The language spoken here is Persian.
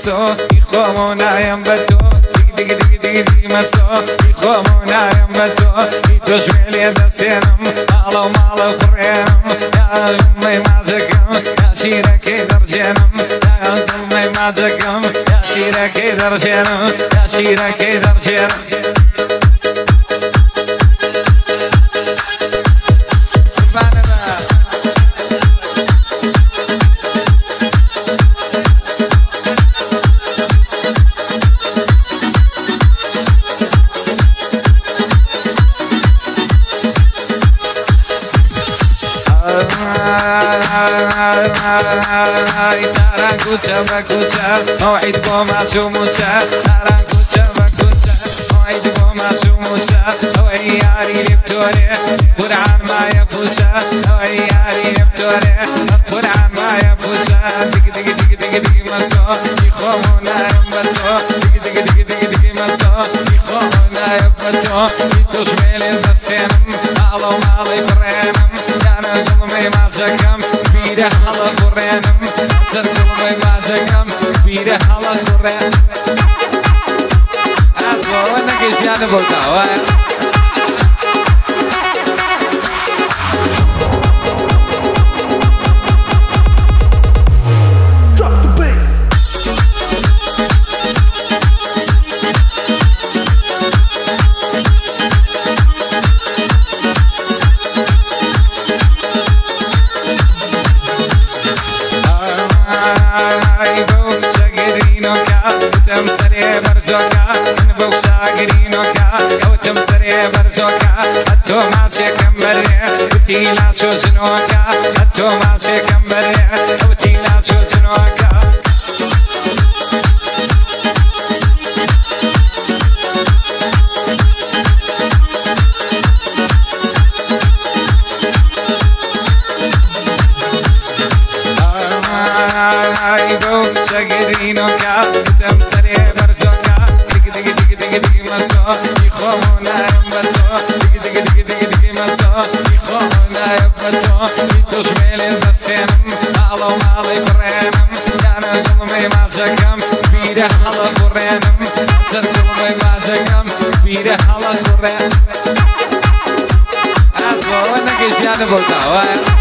مسا خامونایم به تو. دیگه دیگه دیگه دیگه مسا. خامونایم به تو. تو جمیلی دستینم. مالا مالا خورینم یا می یا شیرکی در جنم. یا می یا شیرکی در جنم. شیرکی در جنم. تران کوچه و کوچه موعد با معصوموچه تران کوچه و کوچه موعد با معصوموچه او یاری لبتوره قرآن ما يفوچه او یاری لبتوره قرآن ما يفوچه دیگ دیگ دیگ دیگ دیگ مسا يخومونا يمبتو دیگ دیگ دیگ دیگ دیگ مسا يخومونا يمبتو يتوشميل البسينم کوڕێنم زەڕی مازەکەم بیرە هەڵە کوڕێن ئەس بۆەوە نەگەشتیانە بۆتاوە. Gautam Sare Barzoka, Buksa Girinoka, Gautam Sare Barzoka, Atto Mace Kambarya, Utila Chosnoka, Atto Mace Kambarya, شگرینو گفتم سریع دار جونا دیگه دیگه دیگه دیگه دیگه من سو دیخونه نه بتو دیگه دیگه دیگه دیگه دیگه من سو دیخونه نه تو دیگه دیگه دیگه دیگه دیگه من سو دیخونه نه بتو دیگه دیگه دیگه دیگه دیگه من سو دیخونه نه بتو دیگه دیگه دیگه دیگه دیگه من